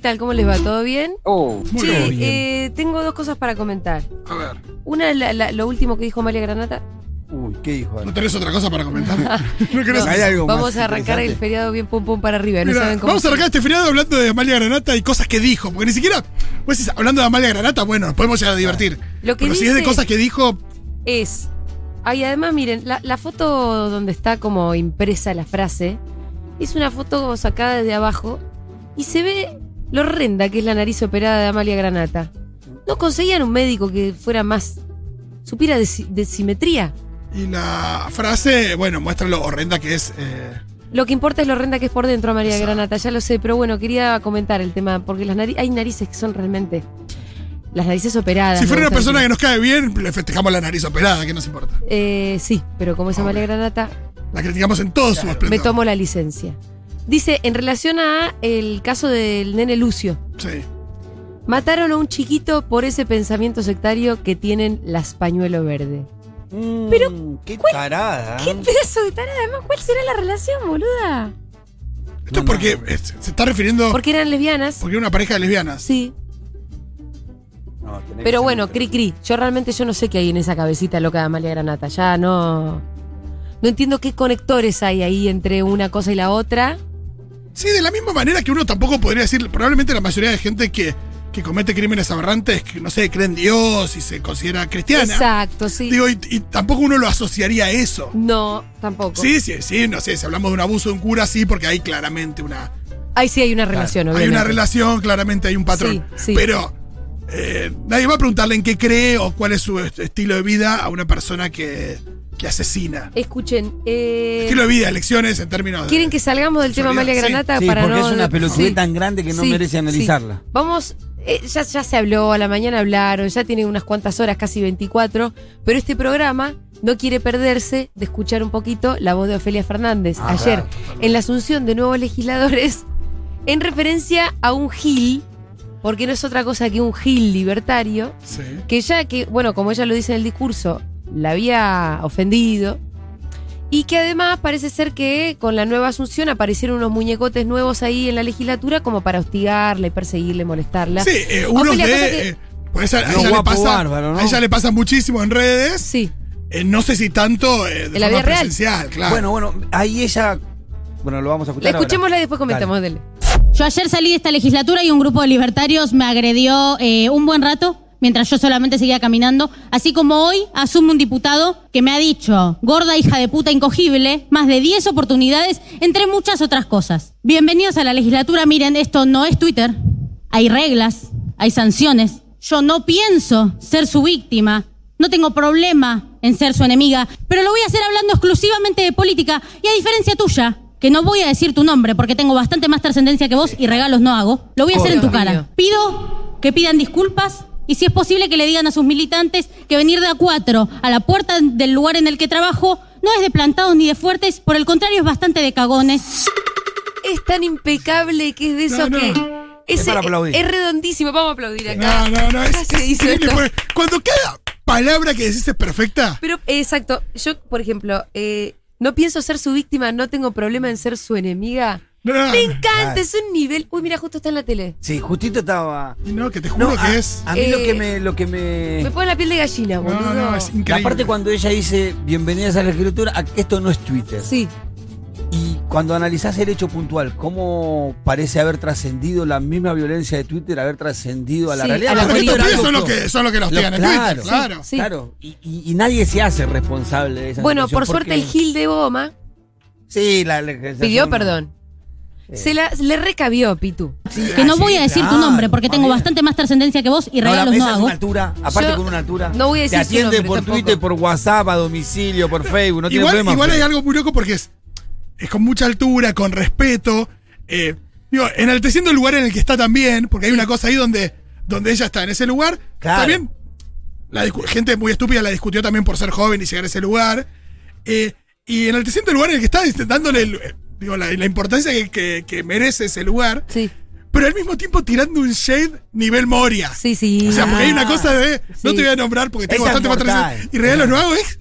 ¿qué tal? ¿Cómo les va? ¿Todo bien? Oh, Muy Che, bien. eh, tengo dos cosas para comentar. A ver, Una, la- la- lo último que dijo Amalia Granata. uy, ¿qué dijo? ¿no tenés otra cosa para comentar? ¿No querés- No, ¿Hay algo más vamos a arrancar el feriado bien pum pum para arriba. No Mira, saben cómo vamos a arrancar este feriado hablando de Amalia Granata y cosas que dijo. Porque ni siquiera, pues hablando de Amalia Granata, bueno, nos podemos llegar a divertir. Lo que Pero si es de cosas que dijo, es. Ay, además, miren, la, la foto donde está como impresa la frase es una foto sacada desde abajo y se ve lo horrenda que es la nariz operada de Amalia Granata. ¿No conseguían un médico que fuera más. supiera de, si- de simetría? y la frase, bueno, muestra lo horrenda que es. eh, Lo que importa es lo horrenda que es por dentro María Exacto. Granata, ya lo sé, pero bueno, quería comentar el tema, porque las nari- hay narices que son realmente. Las narices operadas. si fuera una persona que nos cae bien, le festejamos la nariz operada, ¿qué nos importa? Eh, sí, pero como es Amalia Granata, La criticamos en todo su esplendor. me tomo la licencia. Dice, en relación a el caso del nene Lucio, Sí. mataron a un chiquito por ese pensamiento sectario que tienen las pañuelo verde. Pero, qué tarada. ¿Qué pedazo de tarada? Además, ¿cuál será la relación, boluda? Esto No, es porque no. eh, se está refiriendo. Porque eran lesbianas. Porque era una pareja de lesbianas. Sí, No, pero bueno, cri cri. Yo realmente yo no sé qué hay en esa cabecita loca de Amalia Granata. Ya no. No entiendo qué conectores hay ahí entre una cosa y la otra. Sí, de la misma manera que uno tampoco podría decir, probablemente la mayoría de gente que, que comete crímenes aberrantes, que no sé, cree en Dios y se considera cristiana. Exacto, sí. Digo, y, y tampoco uno lo asociaría a eso. no, tampoco. Sí, sí, sí, no sé, si hablamos de un abuso de un cura, sí, porque hay claramente una. Ahí sí hay una relación, Hay obviamente. una relación, claramente hay un patrón. Sí, sí. Pero eh, nadie va a preguntarle en qué cree o cuál es su est- estilo de vida a una persona que, que asesina. Escuchen, eh, Estilo de vida, elecciones en términos de. ¿quieren que salgamos del tema Amalia. Granata Sí, para porque no... es una Sí. tan grande que no Sí, merece sí. analizarla. Vamos, eh, ya, ya se habló, a la mañana hablaron, ya tiene unas cuantas horas, casi 24, pero este programa no quiere perderse de escuchar un poquito la voz de Ofelia Fernández Ah, ayer claro, en la asunción de nuevos legisladores en referencia a un Gil, porque no es otra cosa que un Gil libertario, Sí. que ya que, bueno, como ella lo dice en el discurso, la había ofendido. Y que además parece ser que con la nueva asunción aparecieron unos muñecotes nuevos ahí en la legislatura como para hostigarla y perseguirla y molestarla. Sí, eh, uno Ofelia, de. que- eh, pues a, ella le pasa, bárbaro, ¿no? a ella le pasa muchísimo en redes. Sí. eh, no sé si tanto eh, de En la forma vida real. presencial, claro. Bueno, bueno, ahí ella. Bueno, lo vamos a La escuchar. ahora. escuchémosla y después comentamos, dele. Yo ayer salí de esta legislatura y un grupo de libertarios me agredió eh, un buen rato mientras yo solamente seguía caminando, así como hoy asume un diputado que me ha dicho, gorda hija de puta incogible, más de 10 oportunidades, entre muchas otras cosas. Bienvenidos a la legislatura, miren, esto no es Twitter, hay reglas, hay sanciones. Yo no pienso ser su víctima, no tengo problema en ser su enemiga, pero lo voy a hacer hablando exclusivamente de política y a diferencia tuya, que no voy a decir tu nombre porque tengo bastante más trascendencia que vos y regalos no hago, lo voy a hacer en tu cara. Pido que pidan disculpas y si es posible que le digan a sus militantes que venir de a cuatro a la puerta del lugar en el que trabajo no es de plantados ni de fuertes, por el contrario es bastante de cagones. Es tan impecable que es de eso No, no. que. Es para aplaudir. es redondísimo. Vamos a aplaudir acá. No, no, no, es, se es hizo esto. Cuando cada palabra que decís es perfecta. Pero, exacto. Yo, por ejemplo, eh, no pienso ser su víctima, no tengo problema en ser su enemiga. No, no, Me no. encanta, es un nivel. Uy, mira, justo está en la tele. Sí, justito estaba. No, que te juro No, que a, es. a mí lo Eh, que me. Lo que me... Me pone la piel de gallina, No, boludo. no, es increíble. La parte cuando ella dice bienvenidas a la escritura, esto no es Twitter. Sí. Y cuando analizás el hecho puntual, cómo parece haber trascendido la misma violencia de Twitter, haber trascendido a la Sí, realidad. a la Porque estos pibes son los que, son los que los Lo- tiran en claro, Twitter, claro. Sí. Claro, y, y- y nadie se hace responsable de esa Bueno, por suerte porque- el Gil de Goma Sí, la legislación- pidió perdón. Se la, le recabió, Pitu. Que no Ah, voy a decir tu nombre porque tengo bastante más trascendencia que vos y No, la regalos no es hago. una altura, aparte Yo con una altura. no voy a decir Te su atiende nombre por tampoco. Twitter, por WhatsApp, a domicilio, por Facebook, no tiene igual problema. igual hay algo muy loco porque es, es con mucha altura, con respeto. eh, digo, enalteciendo el lugar en el que está también, porque hay una cosa ahí donde, donde ella está en ese lugar. Claro. También, la discu- gente muy estúpida la discutió también por ser joven y llegar a ese lugar. eh, y enalteciendo el lugar en el que está, dice, dándole el- eh, digo, la, la importancia que, que- que merece ese lugar, Sí, pero al mismo tiempo tirando un shade nivel Moria. sí, sí. O sea, porque hay una Ah, cosa de. No sí. te voy a nombrar porque tengo Esa bastante más. Y regalos no hago es.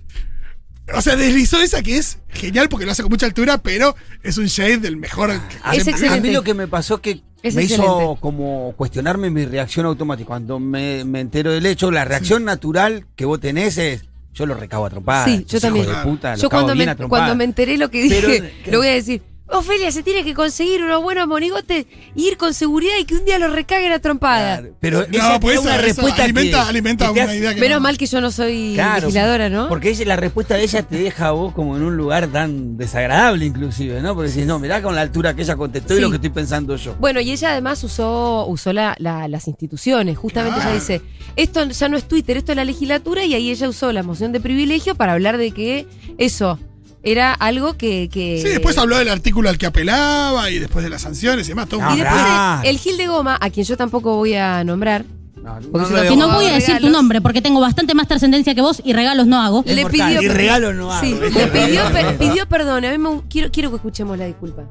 O sea, deslizó esa que es genial porque lo hace con mucha altura, pero es un shade del mejor. que Es vi. A excelente. mí lo que me pasó es que Es me hizo excelente. como cuestionarme mi reacción automática. Cuando me, me entero del hecho, la reacción natural que vos tenés es, yo lo recabo a trompadas. Sí, yo también. de puta, Yo cuando me, cuando me enteré lo que Pero- dije, lo voy a decir. Ofelia se tiene que conseguir unos buenos monigotes y ir con seguridad y que un día los recaguen a trompada. Claro, pero No, esa pues es una eso- eso respuesta alimenta, que, alimenta que te una hace- idea que Menos no. mal que yo no soy Claro, legisladora, ¿no? Porque ella, la respuesta de ella te deja a vos como en un lugar tan desagradable inclusive, ¿no? Porque decís, no, mirá con la altura que ella contestó y Sí. lo que estoy pensando yo. Bueno, y ella además usó, usó la- la- las instituciones. Justamente Claro. ella dice, esto ya no es Twitter, esto es la legislatura, y ahí ella usó la moción de privilegio para hablar de que eso era algo que... que- Sí, después habló del artículo al que apelaba y después de las sanciones y demás. Todo No, Y después Claro. el Gil de Goma, a quien yo tampoco voy a nombrar, No, si Que no voy a decir tu regalos. nombre porque tengo bastante más trascendencia que vos y regalos no hago. Le pidió... Y regalo no hago, le pidió, perdón. A mí me, quiero, quiero que escuchemos la disculpa.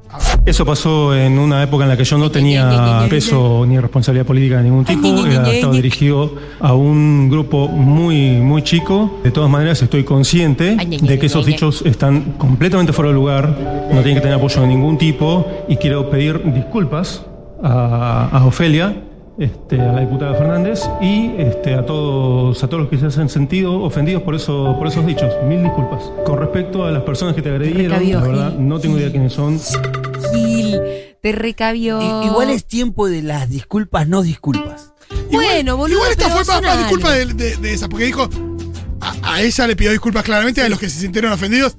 Eso pasó en una época en la que yo no tenía peso ni responsabilidad política de ningún tipo. Era- estaba dirigido a un grupo muy, muy chico. De todas maneras, estoy consciente de que esos dichos están completamente fuera de lugar. No tienen que tener apoyo de ningún tipo. Y quiero pedir disculpas a, a Ofelia. Este, a la diputada Fernández y este, a todos a todos los que se hacen sentido ofendidos por eso por esos dichos mil disculpas con respecto a las personas que te agredieron recabió, la verdad Gil. no tengo idea quiénes son Gil, te recabió. I- Igual es tiempo de las disculpas, no disculpas. Bueno, boludo. Igual esta fue más, disculpa algo. de, de- de esa, porque dijo, a, a ella le pidió disculpas claramente a los que se sintieron ofendidos.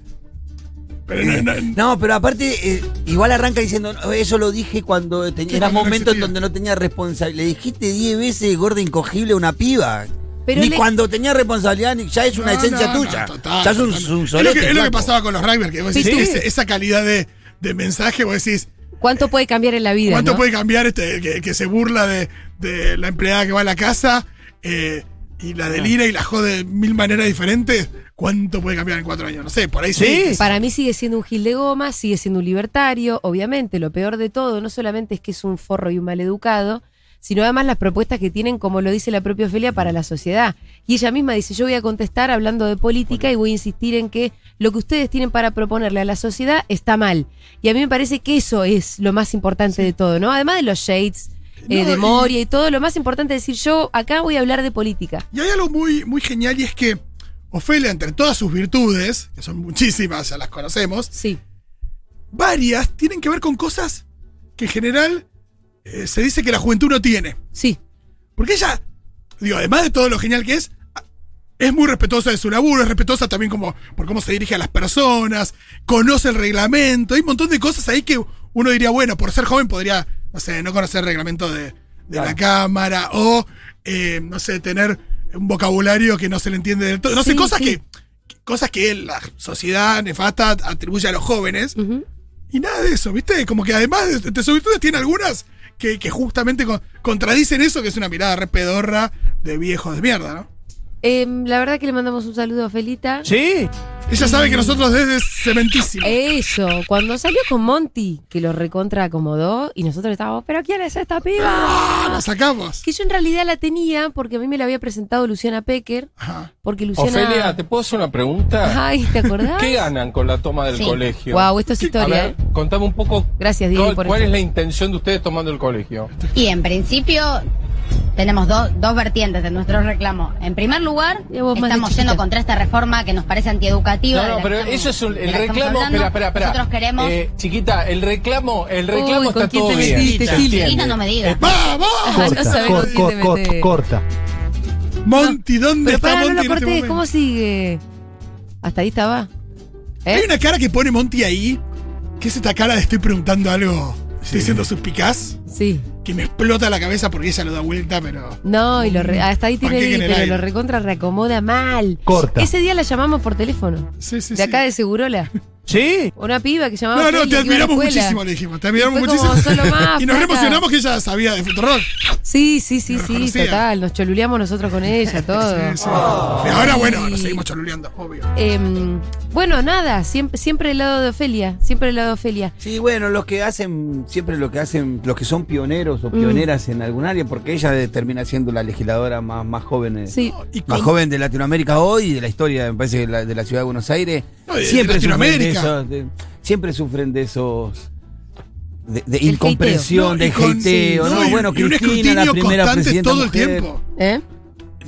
Pero no, no- No, pero aparte, eh, igual arranca diciendo, "No, eso lo dije cuando tenía, Sí, era cuando no momento en donde no tenía responsabilidad. Le dijiste 10 veces gorda incogible a una piba. Pero ni le- cuando tenía responsabilidad, ni, ya es una no, esencia no, no, tuya. total, ya es un, Es lo que, es lo que flaco. pasaba con los rugby, que vos decís, Sí. ese- esa calidad de, de mensaje, vos decís, ¿Cuánto puede cambiar en la vida? ¿cuánto no? puede cambiar este que, que se burla de, de la empleada que va a la casa eh, y la delira y la jode de mil maneras diferentes? ¿Cuánto puede cambiar en cuatro años? No sé, por ahí sí. Para mí sigue siendo un gil de goma, sigue siendo un libertario. Obviamente, lo peor de todo no solamente es que es un forro y un maleducado, sino además las propuestas que tienen, como lo dice la propia Ofelia, para la sociedad. Y ella misma dice, yo voy a contestar hablando de política y voy a insistir en que lo que ustedes tienen para proponerle a la sociedad está mal. Y a mí me parece que eso es lo más importante de todo, ¿no? Además de los shades, eh, No, de y- Moria y todo, lo más importante es decir, yo acá voy a hablar de política. Y hay algo muy, muy genial y es que Ofelia, entre todas sus virtudes, que son muchísimas, ya las conocemos, Sí. varias tienen que ver con cosas que en general eh, se dice que la juventud no tiene. Sí. Porque ella, digo, además de todo lo genial que es, es muy respetuosa de su laburo, es respetuosa también como por cómo se dirige a las personas, conoce el reglamento, hay un montón de cosas ahí que uno diría, bueno, por ser joven podría, no sé, no conocer el reglamento de, de la cámara o, eh, no sé, tener un vocabulario que no se le entiende del todo. No sé, cosas sí. que cosas que la sociedad nefasta atribuye a los jóvenes. Y nada de eso, ¿viste? Como que además de, de sus virtudes tiene algunas que, que justamente con- contradicen eso, que es una mirada re pedorra de viejos de mierda, ¿no? Em, la verdad que le mandamos un saludo a Felita. Sí. Ella sabe que nosotros desde cementísimo. Eso, cuando salió con Monty, que lo recontra acomodó, y nosotros estábamos, ¿pero quién es esta ¡Ah! piba? La sacamos. Que yo en realidad la tenía porque a mí me la había presentado Luciana Pecker, Ajá. porque Luciana. Ofelia, ¿te puedo hacer una pregunta? Ay, ¿te acordás? ¿Qué ganan con la toma del Sí. colegio? Wow, esto es A historia, ver, ¿eh? contame un poco Gracias, Diego, cuál, por cuál es la intención de ustedes tomando el colegio. Y en principio tenemos do- dos vertientes de nuestro reclamo. En primer lugar, estamos yendo contra esta reforma que nos parece antieducativa. No, no, pero estamos- eso es un- el reclamo. Espera, espera, espera. Nosotros queremos. Eh, chiquita, el reclamo, el reclamo Uy, ¿con está todo te bien. metiste, se. Chiquita, no me digas. ¡Vamos! No con quién te metés. corta. Monty, ¿dónde Pero está para, no Monty lo en este? ¿cómo sigue? Hasta ahí estaba. ¿Eh? Hay una cara que pone Monty ahí, que es esta cara de estoy preguntando algo, estoy siendo suspicaz, Sí. que me explota la cabeza porque ella lo da vuelta, pero... No, y lo re- hasta ahí tiene Panqueque en el pero aire. lo recontra reacomoda mal. Corta. Ese día la llamamos por teléfono. Sí, sí, De acá de Segurola. ¿Sí? Una piba que se llamaba No, no, te que iba a la admiramos escuela. muchísimo, le dijimos. Te admiramos fue como, muchísimo. "Sos lo más, y nos flaca". emocionamos que ella sabía de Futurock. Sí, sí, sí, sí, total. Nos choluleamos nosotros con ella, todo. Sí, sí. Y ahora, bueno, nos seguimos choluleando, obvio. Em, bueno, nada, siempre, siempre el lado de Ofelia, siempre el lado de Ofelia. Sí, bueno, los que hacen, siempre lo que hacen, los que son pioneros Mm. o pioneras en algún área, porque ella de- termina siendo la legisladora más, más joven. eh, Sí. Y Más con- joven de Latinoamérica hoy y de la historia, me parece, de la, de la ciudad de Buenos Aires. No, de siempre sufren Latinoamérica. De- siempre sufren de esos. de, de incomprensión, No, de y hateo, sí, ¿no? no, y- bueno, y un Cristina, la escrutinio primera constante presidenta todo el mujer. tiempo. ¿Eh?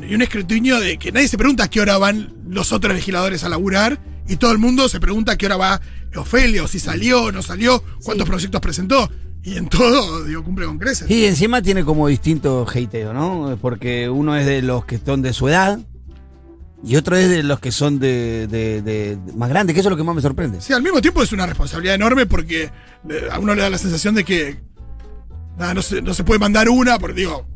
Y un escrutinio de que nadie se pregunta a qué hora van los otros legisladores a laburar y todo el mundo se pregunta a qué hora va Ofelia, o si salió o no salió, cuántos proyectos presentó. Y en todo, digo, cumple con creces. Sí, encima tiene como distinto hateo, ¿no? Porque uno es de los que son de su edad y otro es de los que son de, de- de- de más grandes, que eso es lo que más me sorprende. Sí, al mismo tiempo es una responsabilidad enorme porque eh, a uno le da la sensación de que nada, no, se, no se puede mandar una, porque digo,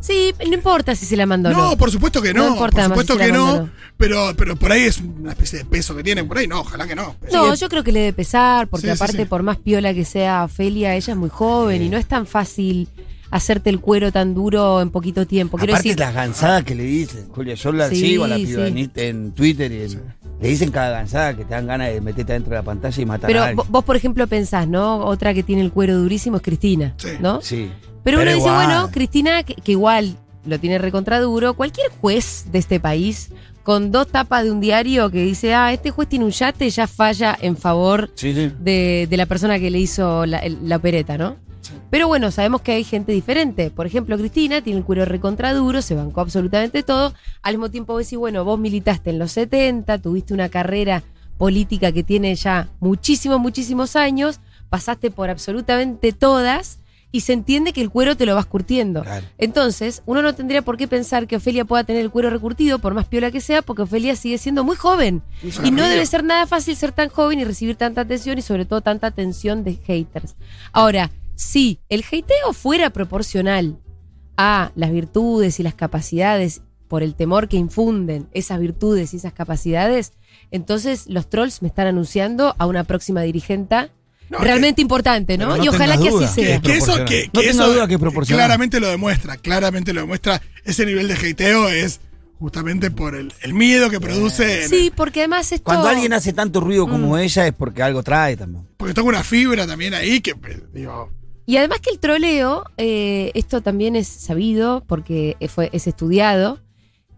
Sí, no importa si se la mandó o no, no. por supuesto que no, No importa por más supuesto si la que no, pero, pero por ahí es una especie de peso que tienen, por ahí no, ojalá que no. No, yo creo que le debe pesar, porque Sí, sí, aparte, sí. por más piola que sea Ofelia, ella es muy joven y no es tan fácil hacerte el cuero tan duro en poquito tiempo. Quiero Aparte decir, las gansadas que le dicen, Julia, yo la Sí, sigo a la piba en, en Twitter y en- le dicen cada gansada que te dan ganas de meterte dentro de la pantalla y matar a pero alguien. vos, por ejemplo, pensás, ¿no? Otra que tiene el cuero durísimo es Cristina, Sí. ¿no? Sí. Pero, uno dice, bueno, Cristina, que, que igual lo tiene recontraduro, cualquier juez de este país con dos tapas de un diario que dice, ah, este juez tiene un yate, ya falla en favor Sí, sí. de, de la persona que le hizo la, la opereta, ¿no? Pero bueno, sabemos que hay gente diferente. Por ejemplo, Cristina tiene el cuero recontraduro, se bancó absolutamente todo. Al mismo tiempo decís, bueno, vos militaste en los 70, tuviste una carrera política que tiene ya muchísimos, muchísimos años, pasaste por absolutamente todas y se entiende que el cuero te lo vas curtiendo. Claro. Entonces, uno no tendría por qué pensar que Ofelia pueda tener el cuero recurtido, por más piola que sea, porque Ofelia sigue siendo muy joven. Y no debe ser nada fácil ser tan joven y recibir tanta atención y sobre todo tanta atención de haters. Ahora, si el hateo fuera proporcional a las virtudes y las capacidades por el temor que infunden esas virtudes y esas capacidades, entonces los trolls me están anunciando a una próxima dirigenta No, realmente importante, ¿no? no y ojalá que duda. así sea. que eso, que, No que eso duda que claramente lo demuestra, claramente lo demuestra. Ese nivel de hateo es justamente por el, el miedo que produce. Sí, porque además esto... Cuando alguien hace tanto ruido Mm. como ella es porque algo trae también. porque toca una fibra también ahí que, pues, digo, Y además que el troleo, eh, esto también es sabido porque fue, es estudiado,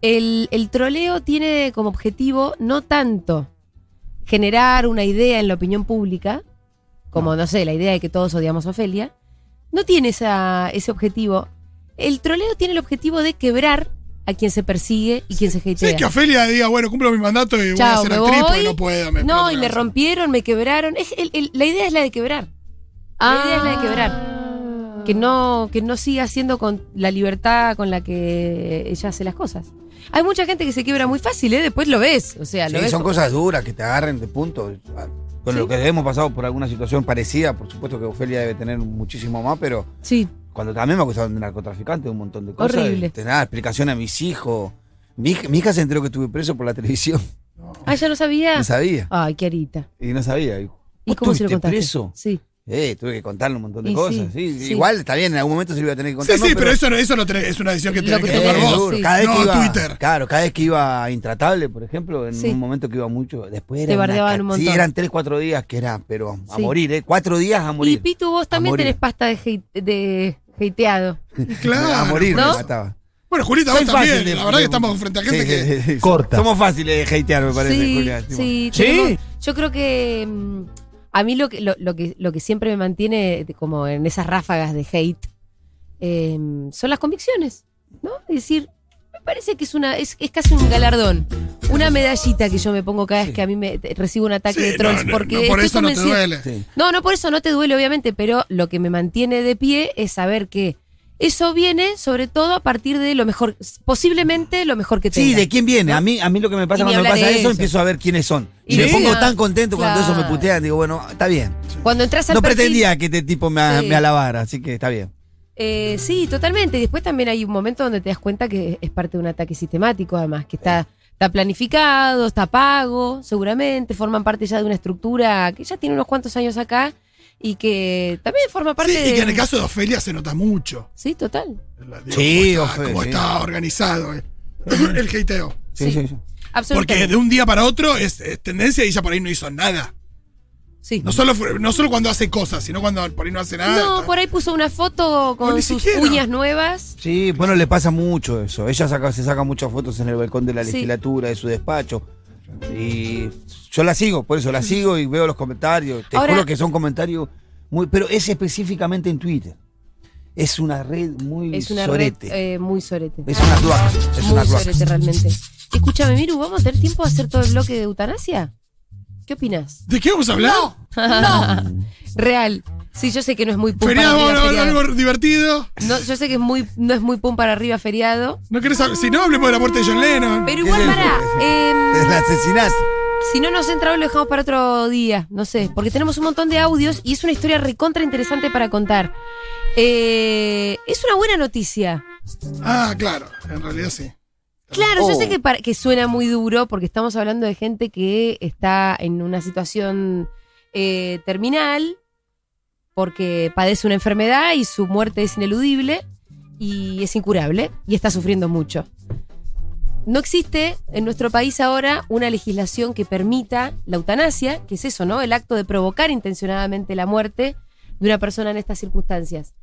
el, el troleo tiene como objetivo no tanto generar una idea en la opinión pública, como no, sé, la idea de que todos odiamos a Ofelia, no tiene esa, ese objetivo. El troleo tiene el objetivo de quebrar a quien se persigue y quien se hatea. sí, que Ofelia diga, bueno, cumplo mi mandato y voy a Chao, ser porque voy. no puedo. me no, y me rompieron, me quebraron. Es el- el- la idea es la de quebrar. La idea es la de quebrar. Que no, que no siga siendo con la libertad con la que ella hace las cosas. Hay mucha gente que se quiebra muy fácil, ¿eh? Después lo ves. O sea, lo Sí, ves son como- cosas duras que te agarren de punto. Con Sí. lo que hemos pasado por alguna situación parecida, por supuesto que Ofelia debe tener muchísimo más, pero Sí. cuando también me acusaron de narcotraficante, un montón de cosas. Horrible. Te da explicación a mis hijos. Mi hija, mi hija se enteró que estuve preso por la televisión. Ah, ya no sabía. No sabía. Ay, qué arita. Y no sabía. ¿Y ¿Vos cómo se lo estuviste contaste? preso? Sí. Eh, tuve que contarle un montón de Y cosas. sí, sí. sí. Igual está bien, en algún momento se lo iba a tener que Sí, contar. sí, ¿no? pero, eso, no- eso no tenés- es una decisión que tenés que que tomar vos. sí. Cada vez no que iba, Twitter. Claro, cada vez que iba a Intratable, por ejemplo, en Sí. un momento que iba mucho, después era Te bardeaban un Sí, montón. eran tres, cuatro días que era, pero a Sí. morir, ¿eh? Cuatro días a morir. Y Pitu, vos también tenés pasta de, hate- de hateado. Claro. a morir ¿No? me mataba. Bueno, Julita, Soy vos también. de- la verdad de- que estamos frente a gente Sí, que. sí, sí, sí. Corta. Somos fáciles de hatear, me parece, sí, Julia. tipo. sí, ¿Sí? tenemos- yo creo que mm, a mí lo que, lo, lo que lo que siempre me mantiene como en esas ráfagas de hate eh, son las convicciones, ¿no? Es decir, me parece que es una es, es casi un galardón, una medallita que yo me pongo cada vez que a mí me recibo un ataque Sí, de trolls no, no, porque no por estoy eso no te duele. Sí. no, no por eso no te duele, obviamente, pero lo que me mantiene de pie es saber que eso viene sobre todo a partir de lo mejor, posiblemente lo mejor que Sí, tenga. ¿de quién viene? A mí, a mí lo que me pasa cuando me pasa eso, eso. empiezo a ver quiénes son. Y me sí, pongo tan contento cuando eso me putean. Digo, bueno, está bien. Cuando entras al No perfil- pretendía que este tipo me, Sí. me alabara, así que está bien. Eh, sí, totalmente. Y después también hay un momento donde te das cuenta que es parte de un ataque sistemático, además, que está Está planificado, está pago, seguramente, forman parte ya de una estructura que ya tiene unos cuantos años acá y que también forma parte Sí, de... y que en el caso de Ofelia se nota mucho. Sí, total. La- Sí, cómo está, Ofe- cómo sí. está organizado eh. el hateo. Sí, sí, sí. Absolutamente. Porque de un día para otro es, es tendencia y ella por ahí no hizo nada. Sí. No solo, fue- no solo cuando hace cosas, sino cuando por ahí no hace nada. No, está- por ahí puso una foto con ni sus siquiera. uñas nuevas. Sí, bueno, le pasa mucho eso. Ella saca, se saca muchas fotos en el balcón de la Sí. legislatura, de su despacho. Y yo la sigo, por eso la sigo y veo los comentarios. Te Ahora- juro que son comentarios muy. Pero es específicamente en Twitter. Es una red muy Es una sorete. red eh, muy sorete. Es una cloaca. Es muy una cloaca. sorete realmente. Escúchame, Miru, ¿vamos a tener tiempo de hacer todo el bloque de eutanasia? ¿Qué opinas? ¿De qué vamos a hablar? Real. Sí, yo sé que no es muy pum Feriado, para arriba, feriado. algo divertido. No, yo sé que es muy, no es muy pum para arriba feriado. ¿No querés hablar? Si no, hablemos de la muerte de John Lennon. Pero igual para. El asesinato. si no nos entra hoy, lo dejamos para otro día. No sé. Porque tenemos un montón de audios y es una historia recontra interesante para contar. Eh, es una buena noticia. Ah, claro, en realidad sí. Claro, yo Oh. sé que, para- que suena muy duro porque estamos hablando de gente que está en una situación eh, terminal porque padece una enfermedad y su muerte es ineludible y es incurable y está sufriendo mucho. No existe en nuestro país ahora una legislación que permita la eutanasia, que es eso, ¿no? El acto de provocar intencionadamente la muerte de una persona en estas circunstancias.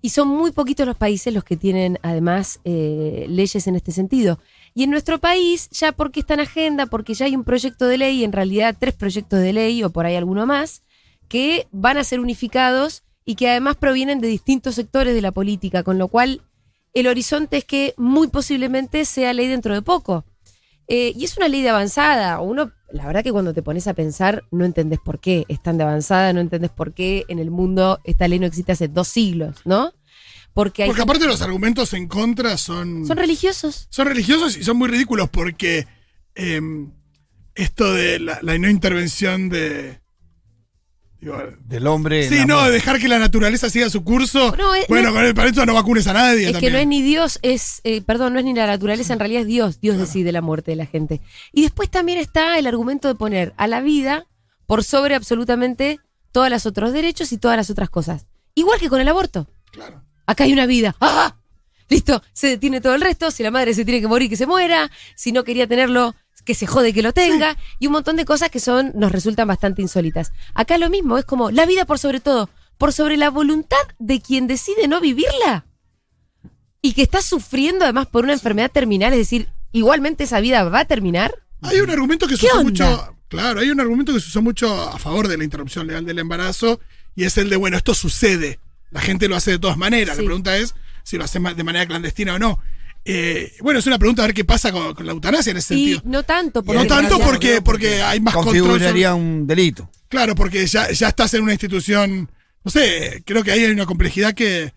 Y son muy poquitos los países los que tienen además eh, leyes en este sentido. Y en nuestro país, ya porque está en agenda, porque ya hay un proyecto de ley, en realidad tres proyectos de ley o por ahí alguno más, que van a ser unificados y que además provienen de distintos sectores de la política, con lo cual el horizonte es que muy posiblemente sea ley dentro de poco. Eh, y es una ley de avanzada. Uno, la verdad que cuando te pones a pensar, no entendés por qué es tan de avanzada, no entendés por qué en el mundo esta ley no existe hace dos siglos, ¿no? Porque hay Porque aparte los argumentos en contra son, son religiosos. son religiosos y son muy ridículos porque em, esto de la, la no intervención de... digo, Del hombre. sí, no, dejar que la naturaleza siga su curso. No, es- bueno, no- con el, para eso no vacunes a nadie. Es que no es ni Dios, es, eh, perdón, no es ni la naturaleza, en realidad es Dios. Dios decide la muerte de la gente. Y después también está el argumento de poner a la vida por sobre absolutamente todos los otros derechos y todas las otras cosas. Igual que con el aborto. Claro. Acá hay una vida. ¡Ah! Listo, se detiene todo el resto. Si la madre se tiene que morir, que se muera. Si no quería tenerlo, que se jode que lo tenga. Y un montón de cosas que son, nos resultan bastante insólitas. Acá lo mismo, es como la vida por sobre todo. Por sobre la voluntad de quien decide no vivirla. Y que está sufriendo además por una enfermedad terminal. Es decir, igualmente esa vida va a terminar. Hay un argumento que se ¿Qué usó onda? mucho. Claro, hay un argumento que se mucho a favor de la interrupción legal del embarazo y es el de, bueno, esto sucede. La gente lo hace de todas maneras. Sí. La pregunta es si lo hace de manera clandestina o no. Eh, bueno, es una pregunta a ver qué pasa con, con la eutanasia en ese Y sentido. no tanto. No tanto porque, porque hay más control. Configuraría sobre- un delito. Claro, porque ya, ya estás en una institución. No sé, creo que ahí hay una complejidad que.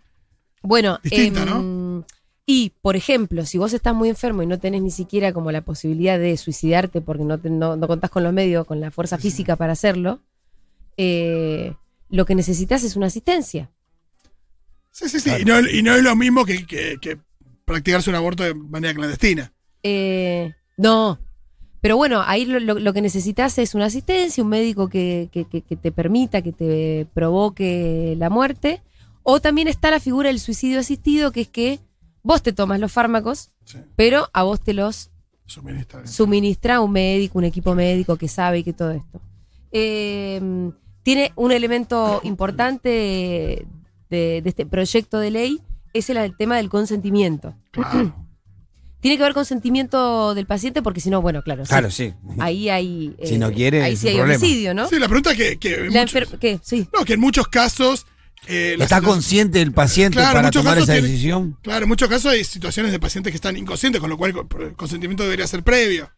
Bueno, Distinta, em, Y, por ejemplo, si vos estás muy enfermo y no tenés ni siquiera como la posibilidad de suicidarte porque no, te- no, no contás con los medios, con la fuerza física para hacerlo, eh, lo que necesitas es una asistencia. Sí, sí, sí. Y, no, y no es lo mismo que, que- que practicarse un aborto de manera clandestina. Eh, no. Pero bueno, ahí lo, lo- lo que necesitas es una asistencia, un médico que, que- que- que te permita, que te provoque la muerte. O también está la figura del suicidio asistido, que es que vos te tomas los fármacos, Sí. pero a vos te los suministra un médico, un equipo médico que sabe y que todo esto. Eh, tiene un elemento importante de, de este proyecto de ley, es el, el tema del consentimiento. Tiene que haber consentimiento del paciente porque si no, bueno, claro, Claro, sí. ahí hay... eh, Si no quiere, ahí es sí un hay problema. homicidio, ¿no? Sí, la pregunta que. que en La muchos- ¿Qué? Sí. no, que en muchos casos. eh, ¿Está consciente el paciente Claro, para tomar esa tiene- decisión? Claro, en muchos casos hay situaciones de pacientes que están inconscientes, con lo cual el consentimiento debería ser previo.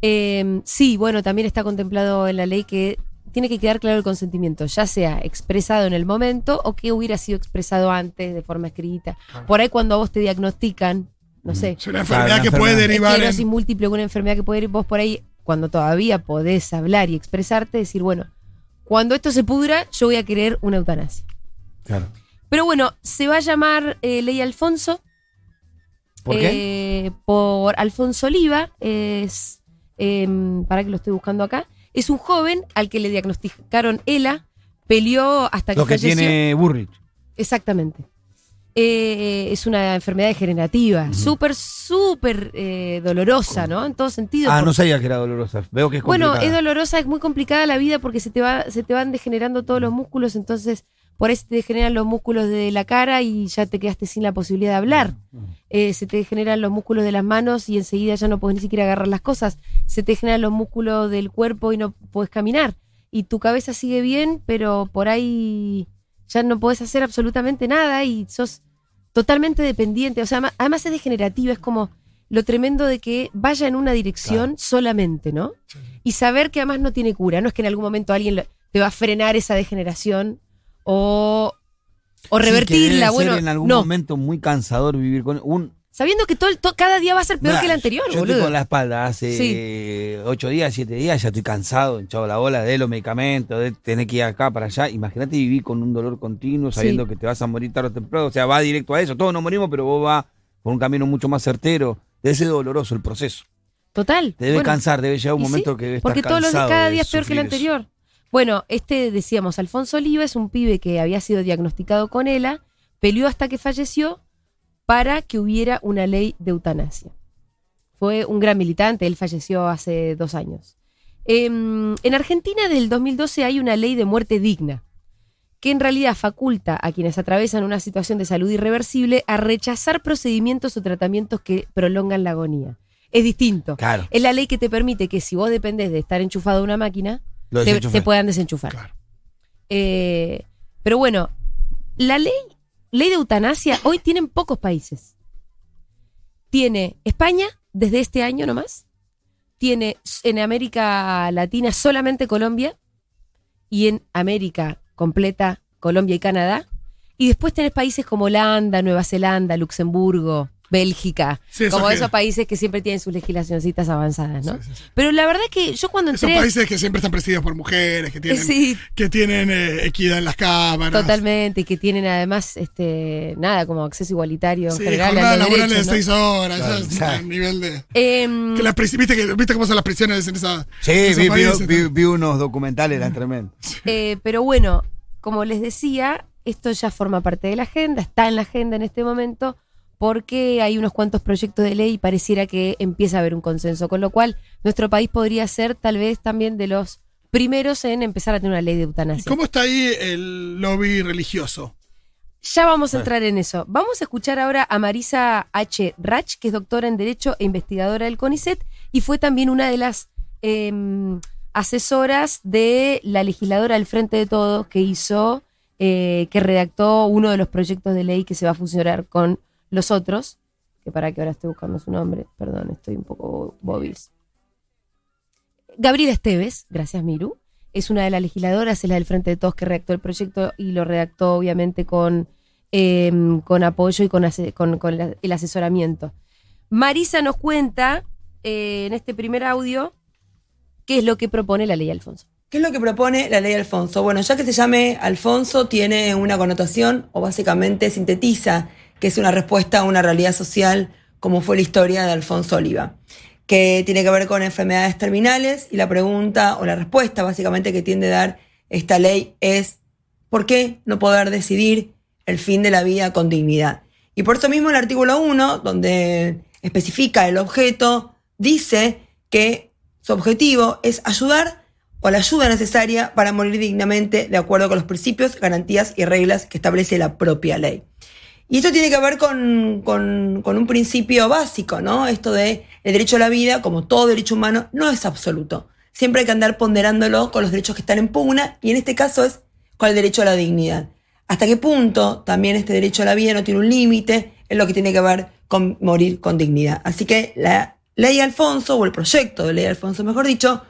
Eh, sí, bueno, también está contemplado en la ley que tiene que quedar claro el consentimiento, ya sea expresado en el momento o que hubiera sido expresado antes de forma escrita. Por ahí cuando a vos te diagnostican, no sé, Es una enfermedad una que puede derivar esclerosis en. múltiple, una enfermedad que puede ir vos por ahí, cuando todavía podés hablar y expresarte, decir, bueno, cuando esto se pudra, yo voy a querer una eutanasia. Claro. Pero bueno, se va a llamar eh, Ley Alfonso. ¿Por qué? Eh, por Alfonso Oliva, es, em, para que lo estoy buscando acá, es un joven al que le diagnosticaron ELA, peleó hasta que Lo que falleció. tiene Burrich. Exactamente. Eh, es una enfermedad degenerativa, súper, súper eh, dolorosa, ¿no? En todo sentido. Ah, no sabía que era dolorosa. Veo que es bueno, complicada. es dolorosa, es muy complicada la vida porque se te, va, se te van degenerando todos los músculos, entonces por ahí se te degeneran los músculos de la cara y ya te quedaste sin la posibilidad de hablar. Eh, se te degeneran los músculos de las manos y enseguida ya no puedes ni siquiera agarrar las cosas. Se te degeneran los músculos del cuerpo y no puedes caminar. Y tu cabeza sigue bien, pero por ahí ya no puedes hacer absolutamente nada y sos totalmente dependiente. O sea, además es degenerativa, es como lo tremendo de que vaya en una dirección solamente, ¿no? Y saber que además no tiene cura. No es que en algún momento alguien te va a frenar esa degeneración o, o Sí, revertirla. debe ser bueno, en algún no. momento muy cansador vivir con un. Sabiendo que todo, el- to- cada día va a ser peor Nah, que el anterior, yo boludo. estoy con la espalda hace ocho días, siete días, ya estoy cansado, hinchado la bola de los medicamentos, de tener que ir acá para allá. Imagínate vivir con un dolor continuo, sabiendo Sí. que te vas a morir tarde o temprano. O sea, va directo a eso. Todos nos morimos, pero vos vas por un camino mucho más certero. Debe ser doloroso el proceso. Total. Te debe Bueno, cansar, debe llegar un momento sí, que debe Porque estar todos los días, cansado cada de día es peor que el eso. Bueno, este decíamos, Alfonso Oliva es un pibe que había sido diagnosticado con ELA, peleó hasta que falleció para que hubiera una ley de eutanasia. Fue un gran militante, él falleció hace dos años. Em, en Argentina del 2012 hay una ley de muerte digna, que en realidad faculta a quienes atravesan una situación de salud irreversible a rechazar procedimientos o tratamientos que prolongan la agonía. Es distinto. Claro. Es la ley que te permite que si vos dependés de estar enchufado a una máquina, Lo te, te puedan desenchufar. Claro. Eh, pero bueno, la ley, ley de eutanasia hoy tienen pocos países. Tiene España desde este año nomás. Tiene en América Latina solamente Colombia. Y en América completa Colombia y Canadá. Y después tenés países como Holanda, Nueva Zelanda, Luxemburgo, Bélgica. Sí, eso como que- esos países que siempre tienen sus legislacioncitas avanzadas, ¿no? Sí, sí, sí. Pero la verdad que yo cuando Esos entré... países que siempre están presididos por mujeres, que tienen, Sí, que tienen eh, equidad en las cámaras. Totalmente, y que tienen además, este, nada, como acceso igualitario en Sí, general a jornadas los laborales de seis horas, Claro, ya es a nivel de... Em, Que las ¿viste, que, ¿Viste cómo son las prisiones en esa Sí, en esos vi, vi- países, vi- vi unos documentales, eran tremendos. eh, pero bueno, como les decía, esto ya forma parte de la agenda, está en la agenda en este momento, porque hay unos cuantos proyectos de ley y pareciera que empieza a haber un consenso, con lo cual nuestro país podría ser tal vez también de los primeros en empezar a tener una ley de ¿Y eutanasia. ¿Cómo está ahí el lobby religioso? Ya vamos a entrar en eso. Vamos a escuchar ahora a Marisa H. Rach, que es doctora en Derecho e investigadora del CONICET y fue también una de las em, asesoras de la legisladora del Frente de Todos que hizo, eh, que redactó uno de los proyectos de ley que se va a funcionar con los otros, que para que ahora estoy buscando su nombre, perdón, estoy un poco bobis. Gabriela Esteves, gracias Miru, es una de las legisladoras, es la del Frente de Todos que redactó el proyecto y lo redactó obviamente con, eh, con apoyo y con, con- el asesoramiento. Marisa nos cuenta eh, en este primer audio qué es lo que propone la ley Alfonso. ¿Qué es lo que propone la ley Alfonso? Bueno, ya que se llame Alfonso, tiene una connotación o básicamente sintetiza que es una respuesta a una realidad social como fue la historia de Alfonso Oliva, que tiene que ver con enfermedades terminales y la pregunta o la respuesta básicamente que tiende a dar esta ley es ¿por qué no poder decidir el fin de la vida con dignidad? Y por eso mismo el artículo 1, donde especifica el objeto, dice que su objetivo es ayudar o la ayuda necesaria para morir dignamente de acuerdo con los principios, garantías y reglas que establece la propia ley. Y esto tiene que ver con, con- un principio básico, ¿no? Esto de el derecho a la vida, como todo derecho humano, no es absoluto. Siempre hay que andar ponderándolo con los derechos que están en pugna y en este caso es con el derecho a la dignidad. ¿Hasta qué punto también este derecho a la vida no tiene un límite? Es lo que tiene que ver con morir con dignidad. Así que la ley Alfonso, o el proyecto de ley Alfonso, mejor dicho,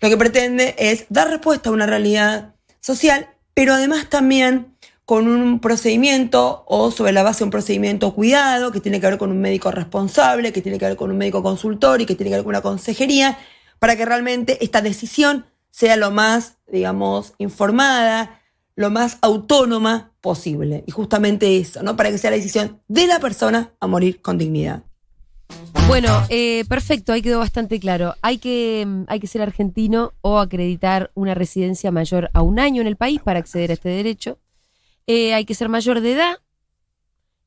lo que pretende es dar respuesta a una realidad social, pero además también con un procedimiento o sobre la base de un procedimiento cuidado, que tiene que ver con un médico responsable, que tiene que ver con un médico consultor y que tiene que ver con una consejería, para que realmente esta decisión sea lo más, digamos, informada, lo más autónoma posible. Y justamente eso, ¿no? Para que sea la decisión de la persona a morir con dignidad. Bueno, eh, perfecto, ahí quedó bastante claro. Hay que, mm, hay que ser argentino o acreditar una residencia mayor a un año en el país para acceder a este derecho. Eh, hay que ser mayor de edad